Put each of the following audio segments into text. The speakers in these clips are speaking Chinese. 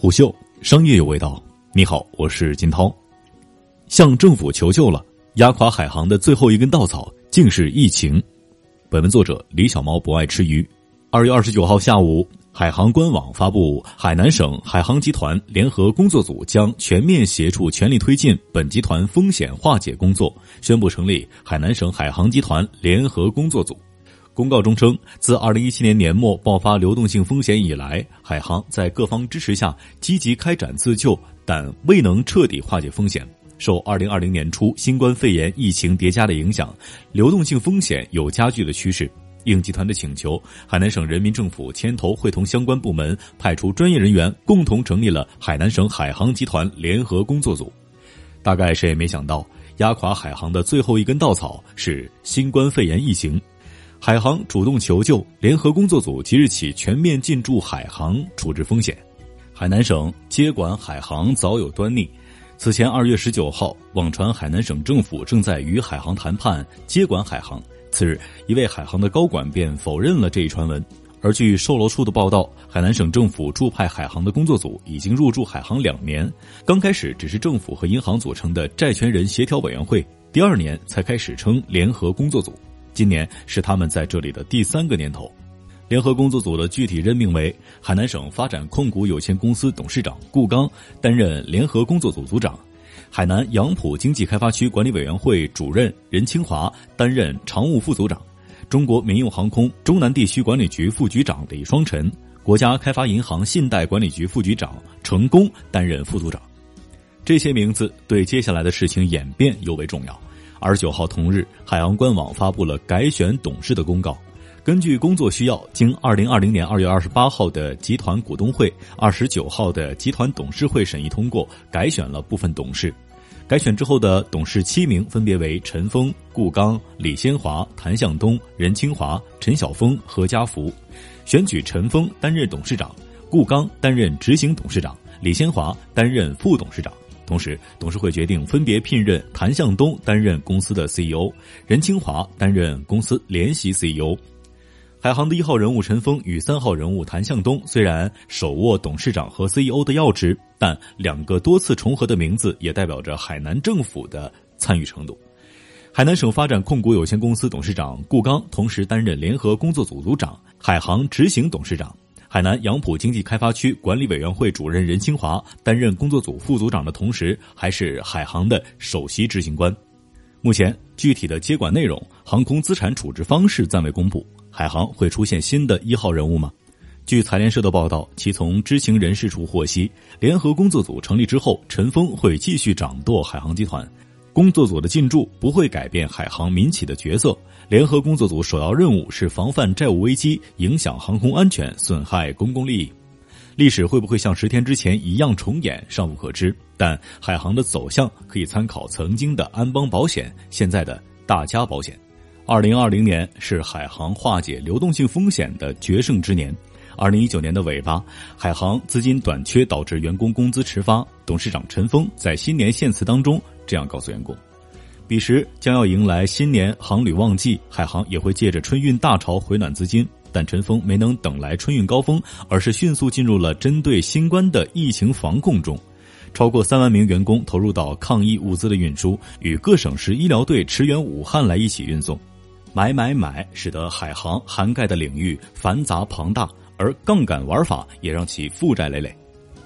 虎嗅商业有味道。你好，我是金涛。向政府求救了，压垮海航的最后一根稻草竟是疫情。本文作者李小毛不爱吃鱼。二月二十九号下午，海航官网发布，海南省海航集团联合工作组将全面协助、全力推进本集团风险化解工作，宣布成立海南省海航集团联合工作组。公告中称，自2017年年末爆发流动性风险以来，海航在各方支持下积极开展自救，但未能彻底化解风险。受2020年初新冠肺炎疫情叠加的影响，流动性风险有加剧的趋势。应集团的请求，海南省人民政府牵头会同相关部门，派出专业人员，共同成立了海南省海航集团联合工作组。大概谁也没想到，压垮海航的最后一根稻草是新冠肺炎疫情。海航主动求救，联合工作组即日起全面进驻海航处置风险。海南省接管海航早有端倪，此前二月十九号，网传海南省政府正在与海航谈判接管海航。次日，一位海航的高管便否认了这一传闻。而据售楼处的报道，海南省政府驻派海航的工作组已经入驻海航两年，刚开始只是政府和银行组成的债权人协调委员会，第二年才开始称联合工作组。今年是他们在这里的第三个年头，联合工作组的具体任命为海南省发展控股有限公司董事长顾刚担任联合工作组组长，海南杨浦经济开发区管理委员会主任任清华担任常务副组长，中国民用航空中南地区管理局副局长李双晨，国家开发银行信贷管理局副局长程功担任副组长。这些名字对接下来的事情演变尤为重要。二十九号同日，海航官网发布了改选董事的公告。根据工作需要，经二零二零年二月二十八号的集团股东会、二十九号的集团董事会审议通过，改选了部分董事。改选之后的董事七名分别为陈峰、顾刚、李先华、谭向东、任清华、陈晓峰、何家福。选举陈峰担任董事长，顾刚担任执行董事长，李先华担任副董事长。同时，董事会决定分别聘任谭向东担任公司的 CEO，任清华担任公司联席 CEO。海航的一号人物陈峰与三号人物谭向东虽然手握董事长和 CEO 的要职，但两个多次重合的名字也代表着海南政府的参与程度。海南省发展控股有限公司董事长顾刚同时担任联合工作组组长、海航执行董事长。海南杨浦经济开发区管理委员会主任任清华担任工作组副组长的同时，还是海航的首席执行官。目前，具体的接管内容、航空资产处置方式暂未公布。海航会出现新的一号人物吗？据财联社的报道，其从知情人士处获悉，联合工作组成立之后，陈峰会继续掌舵海航集团。工作组的进驻不会改变海航民企的角色。联合工作组首要任务是防范债务危机影响航空安全、损害公共利益。历史会不会像十天之前一样重演，尚不可知。但海航的走向可以参考曾经的安邦保险，现在的大家保险。二零二零年是海航化解流动性风险的决胜之年。二零一九年的尾巴，海航资金短缺导致员工工资迟发。董事长陈峰在新年献词当中这样告诉员工。彼时将要迎来新年航旅旺季，海航也会借着春运大潮回暖资金，但陈峰没能等来春运高峰，而是迅速进入了针对新冠的疫情防控中，超过三万名员工投入到抗疫物资的运输，与各省市医疗队驰援武汉来一起运送，买买买，使得海航涵盖的领域繁杂庞大，而杠杆玩法也让其负债累累。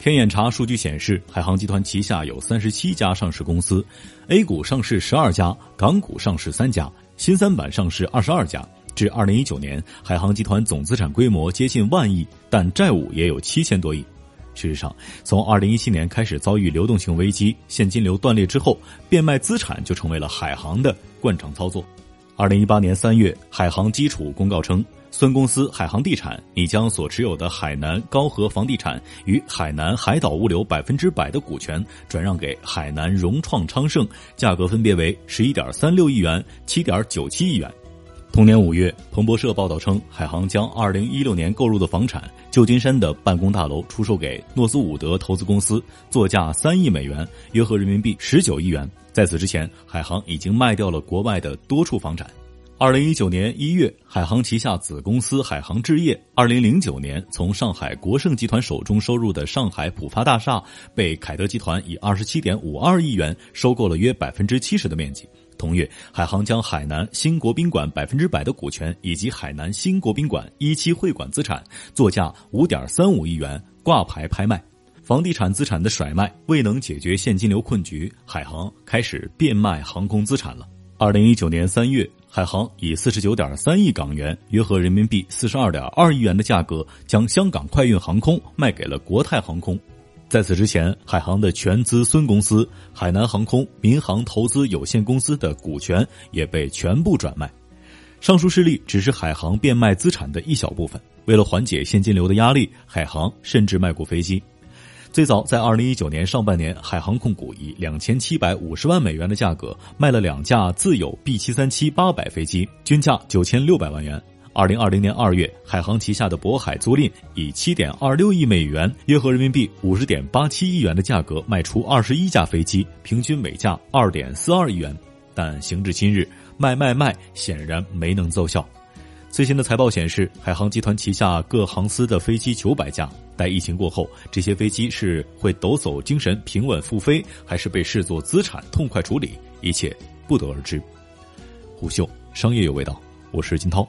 天眼查数据显示，海航集团旗下有三十七家上市公司，A 股上市十二家，港股上市三家，新三板上市二十二家。至二零一九年，海航集团总资产规模接近万亿，但债务也有七千多亿。事实上，从二零一七年开始遭遇流动性危机，现金流断裂之后，变卖资产就成为了海航的惯常操作。二零一八年三月，海航基础公告称。孙公司海航地产拟将所持有的海南高和房地产与海南海岛物流百分之百的股权转让给海南融创昌盛，价格分别为十一点三六亿元、七点九七亿元。同年五月，彭博社报道称，海航将二零一六年购入的房产旧金山的办公大楼出售给诺斯伍德投资公司，作价三亿美元，约合人民币十九亿元。在此之前，海航已经卖掉了国外的多处房产。二零一九年一月，海航旗下子公司海航置业，二零零九年从上海国盛集团手中收入的上海浦发大厦，被凯德集团以二十七点五二亿元收购了约百分之七十的面积。同月，海航将海南新国宾馆百分之百的股权以及海南新国宾馆一期会馆资产，作价五点三五亿元挂牌拍卖。房地产资产的甩卖未能解决现金流困局，海航开始变卖航空资产了。二零一九年三月。海航以四十九点三亿港元（约合人民币四十二点二亿元）的价格，将香港快运航空卖给了国泰航空。在此之前，海航的全资孙公司海南航空民航投资有限公司的股权也被全部转卖。上述事例只是海航变卖资产的一小部分。为了缓解现金流的压力，海航甚至卖过飞机。最早在二零一九年上半年，海航控股以两千七百五十万美元的价格卖了两架自有 B 七三七八百飞机，均价九千六百万元。二零二零年二月，海航旗下的渤海租赁以七点二六亿美元（约合人民币五十点八七亿元）的价格卖出二十一架飞机，平均每架二点四二亿元。但行至今日，卖卖卖显然没能奏效。最新的财报显示，海航集团旗下各航司的飞机九百架。待疫情过后，这些飞机是会抖擞精神平稳复飞，还是被视作资产痛快处理？一切不得而知。虎嗅商业有味道，我是金涛，